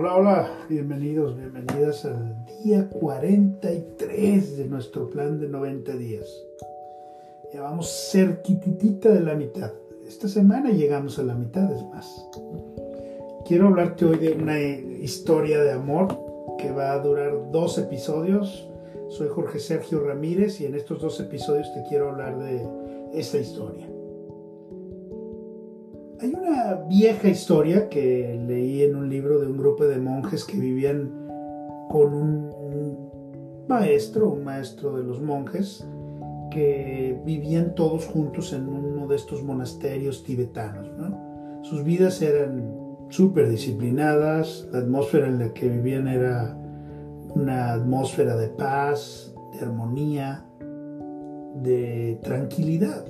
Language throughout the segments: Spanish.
Hola, hola, bienvenidos, bienvenidas al día 43 de nuestro plan de 90 días. Ya vamos cerquitita de la mitad. Esta semana llegamos a la mitad, es más. Quiero hablarte hoy de una historia de amor que va a durar dos episodios. Soy Jorge Sergio Ramírez y en estos dos episodios te quiero hablar de esta historia. Hay una vieja historia que leí en un libro de un grupo de monjes que vivían con un maestro, un maestro de los monjes, que vivían todos juntos en uno de estos monasterios tibetanos. Sus vidas eran súper disciplinadas, la atmósfera en la que vivían era una atmósfera de paz, de armonía, de tranquilidad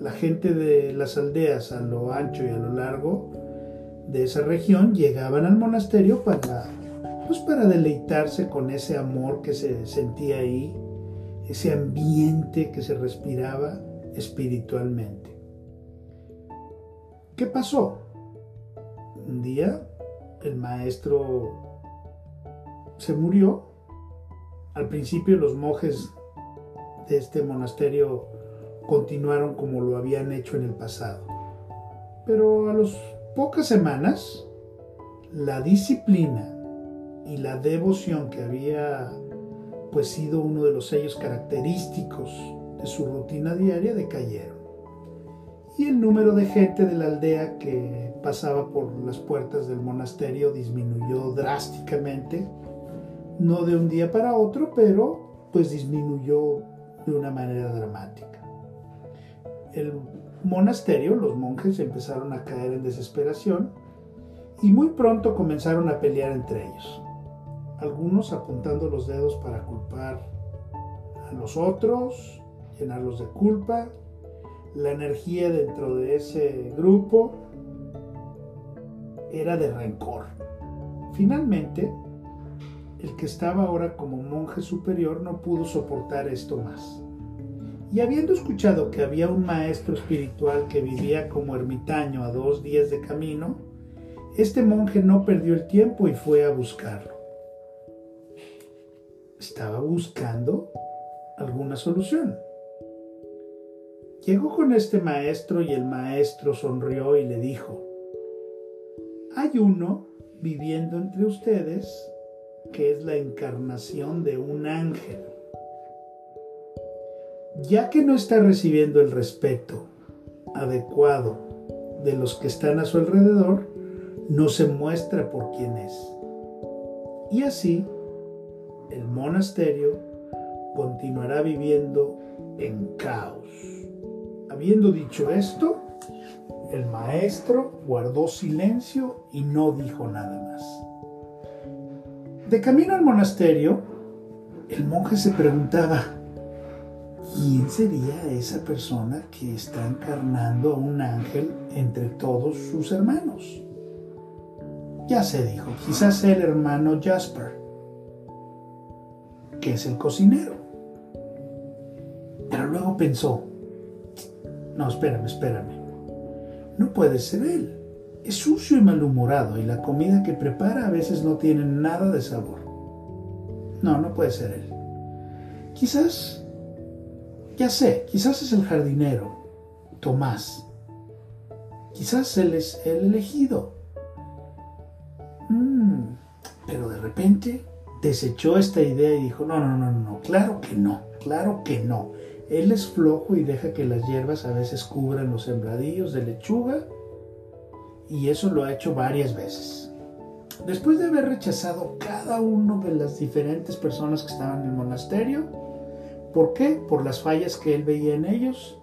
la gente de las aldeas a lo ancho y a lo largo de esa región llegaban al monasterio para, pues para deleitarse con ese amor que se sentía ahí, ese ambiente que se respiraba espiritualmente. ¿Qué pasó? Un día el maestro se murió. Al principio los monjes de este monasterio continuaron como lo habían hecho en el pasado. Pero a las pocas semanas, la disciplina y la devoción que había pues sido uno de los sellos característicos de su rutina diaria decayeron. Y el número de gente de la aldea que pasaba por las puertas del monasterio disminuyó drásticamente, no de un día para otro, pero pues disminuyó de una manera dramática el monasterio, los monjes empezaron a caer en desesperación y muy pronto comenzaron a pelear entre ellos. Algunos apuntando los dedos para culpar a los otros, llenarlos de culpa. La energía dentro de ese grupo era de rencor. Finalmente, el que estaba ahora como monje superior no pudo soportar esto más y habiendo escuchado que había un maestro espiritual que vivía como ermitaño a dos días de camino, este monje no perdió el tiempo y fue a buscarlo. Estaba buscando alguna solución. Llegó con este maestro y el maestro sonrió y le dijo, hay uno viviendo entre ustedes que es la encarnación de un ángel ya que no está recibiendo el respeto adecuado de los que están a su alrededor, no se muestra por quién es. Y así, el monasterio continuará viviendo en caos. Habiendo dicho esto, el maestro guardó silencio y no dijo nada más. De camino al monasterio, el monje se preguntaba, ¿quién sería esa persona que está encarnando a un ángel entre todos sus hermanos? Ya se dijo, quizás el hermano Jasper, que es el cocinero. Pero luego pensó, no, espérame, espérame, no puede ser él. Es sucio y malhumorado y la comida que prepara a veces no tiene nada de sabor. No, no puede ser él. Quizás ya sé, quizás es el jardinero, Tomás. Quizás él es el elegido. Mm, pero de repente desechó esta idea y dijo, no, no, no, no, claro que no, claro que no. Él es flojo y deja que las hierbas a veces cubran los sembradillos de lechuga y eso lo ha hecho varias veces. Después de haber rechazado cada uno de las diferentes personas que estaban en el monasterio, ¿Por qué? Por las fallas que él veía en ellos.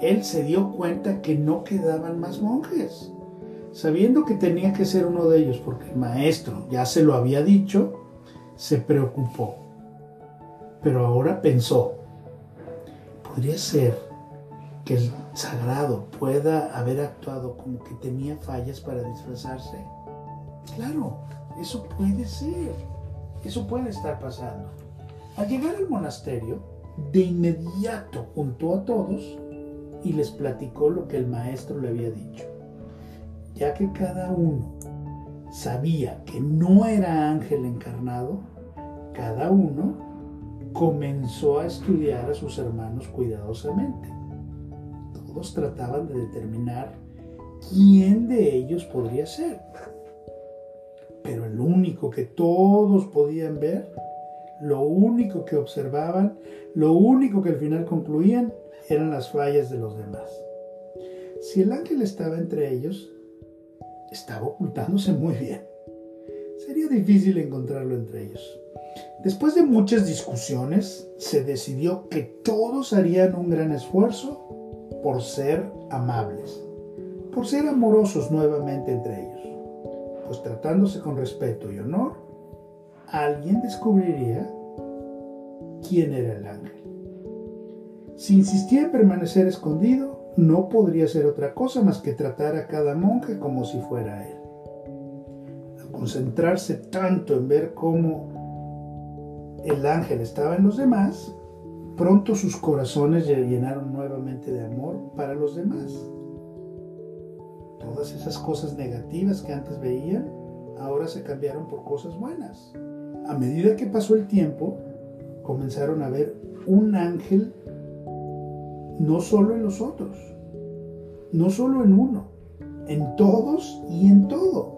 Él se dio cuenta que no quedaban más monjes. Sabiendo que tenía que ser uno de ellos, porque el maestro ya se lo había dicho, se preocupó. Pero ahora pensó, podría ser que el sagrado pueda haber actuado como que tenía fallas para disfrazarse. Claro, eso puede ser, eso puede estar pasando. Al llegar al monasterio, de inmediato juntó a todos y les platicó lo que el maestro le había dicho, ya que cada uno sabía que no era ángel encarnado, cada uno comenzó a estudiar a sus hermanos cuidadosamente. Todos trataban de determinar quién de ellos podría ser. Pero el único que todos podían ver, lo único que observaban, lo único que al final concluían, eran las fallas de los demás. Si el ángel estaba entre ellos, estaba ocultándose muy bien. Sería difícil encontrarlo entre ellos. Después de muchas discusiones, se decidió que todos harían un gran esfuerzo por ser amables, por ser amorosos nuevamente entre ellos. Pues tratándose con respeto y honor, alguien descubriría quién era el ángel. Si insistía en permanecer escondido, no podría ser otra cosa más que tratar a cada monje como si fuera él. Al concentrarse tanto en ver cómo el ángel estaba en los demás, pronto sus corazones llenaron nuevamente de amor para los demás. Todas esas cosas negativas que antes veían, ahora se cambiaron por cosas buenas. A medida que pasó el tiempo, comenzaron a ver un ángel no solo en los otros, no solo en uno, en todos y en todo.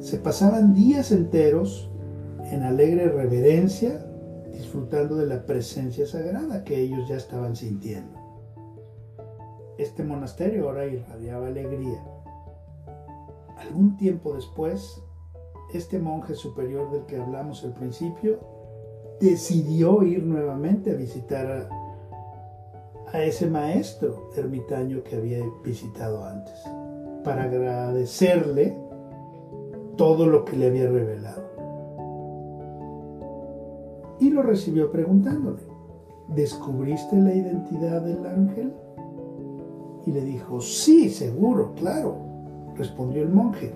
Se pasaban días enteros en alegre reverencia, disfrutando de la presencia sagrada que ellos ya estaban sintiendo. Este monasterio ahora irradiaba alegría. Algún tiempo después, este monje superior del que hablamos al principio decidió ir nuevamente a visitar a a ese maestro ermitaño que había visitado antes, para agradecerle todo lo que le había revelado. Y lo recibió preguntándole, ¿descubriste la identidad del ángel? Y le dijo, sí, seguro, claro, respondió el monje.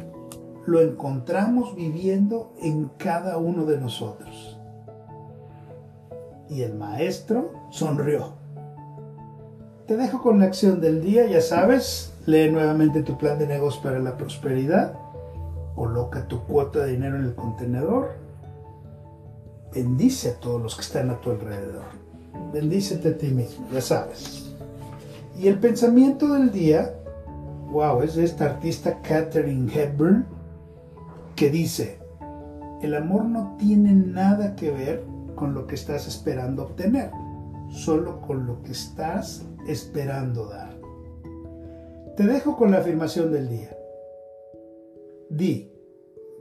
Lo encontramos viviendo en cada uno de nosotros. Y el maestro sonrió. Te dejo con la acción del día, ya sabes, lee nuevamente tu plan de negocio para la prosperidad, coloca tu cuota de dinero en el contenedor, bendice a todos los que están a tu alrededor, bendícete a ti mismo, ya sabes. Y el pensamiento del día, wow, es de esta artista Catherine Hepburn, que dice, el amor no tiene nada que ver con lo que estás esperando obtener, solo con lo que estás esperando dar. Te dejo con la afirmación del día. Di,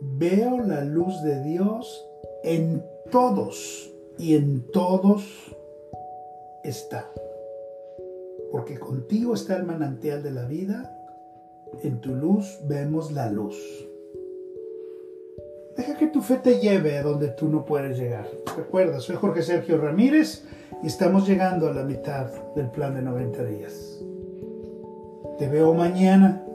veo la luz de Dios en todos y en todos está. Porque contigo está el manantial de la vida, en tu luz vemos la luz. Deja que tu fe te lleve a donde tú no puedes llegar. Recuerda, soy Jorge Sergio Ramírez y estamos llegando a la mitad del plan de 90 días. Te veo mañana